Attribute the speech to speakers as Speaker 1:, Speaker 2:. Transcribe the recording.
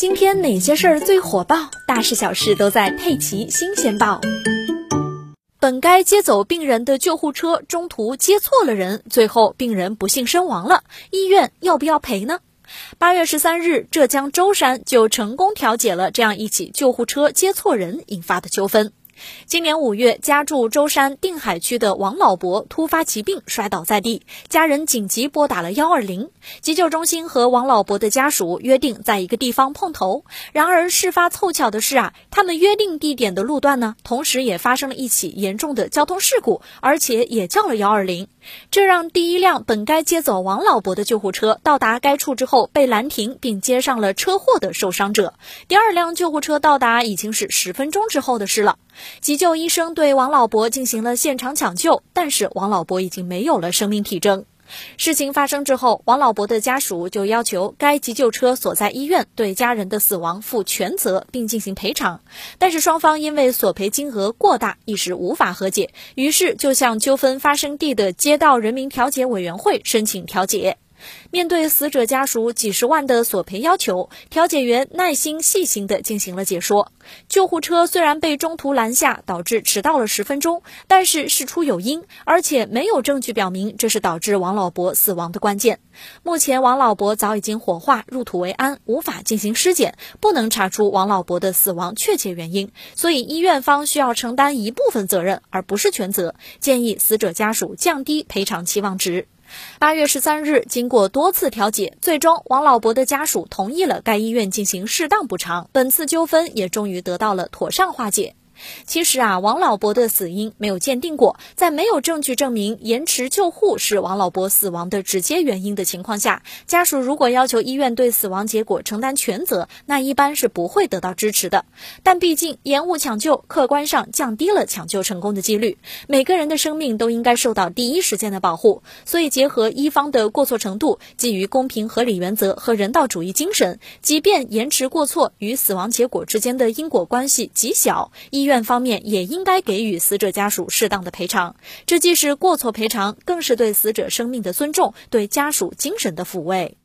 Speaker 1: 今天哪些事儿最火爆？大事小事都在《佩奇新鲜报》。本该接走病人的救护车中途接错了人，最后病人不幸身亡了，医院要不要赔呢？八月十三日，浙江舟山就成功调解了这样一起救护车接错人引发的纠纷。今年五月，家住舟山定海区的王老伯突发疾病摔倒在地，家人紧急拨打了幺二零急救中心和王老伯的家属约定在一个地方碰头。然而事发凑巧的是啊，他们约定地点的路段呢，同时也发生了一起严重的交通事故，而且也叫了幺二零，这让第一辆本该接走王老伯的救护车到达该处之后被拦停，并接上了车祸的受伤者。第二辆救护车到达已经是十分钟之后的事了。急救医生对王老伯进行了现场抢救，但是王老伯已经没有了生命体征。事情发生之后，王老伯的家属就要求该急救车所在医院对家人的死亡负全责，并进行赔偿。但是双方因为索赔金额过大，一时无法和解，于是就向纠纷发生地的街道人民调解委员会申请调解。面对死者家属几十万的索赔要求，调解员耐心细心地进行了解说。救护车虽然被中途拦下，导致迟到了十分钟，但是事出有因，而且没有证据表明这是导致王老伯死亡的关键。目前王老伯早已经火化入土为安，无法进行尸检，不能查出王老伯的死亡确切原因，所以医院方需要承担一部分责任，而不是全责。建议死者家属降低赔偿期望值。八月十三日，经过多次调解，最终王老伯的家属同意了该医院进行适当补偿，本次纠纷也终于得到了妥善化解。其实啊，王老伯的死因没有鉴定过，在没有证据证明延迟救护是王老伯死亡的直接原因的情况下，家属如果要求医院对死亡结果承担全责，那一般是不会得到支持的。但毕竟延误抢救，客观上降低了抢救成功的几率。每个人的生命都应该受到第一时间的保护，所以结合医方的过错程度，基于公平合理原则和人道主义精神，即便延迟过错与死亡结果之间的因果关系极小，医院。院方面也应该给予死者家属适当的赔偿，这既是过错赔偿，更是对死者生命的尊重，对家属精神的抚慰。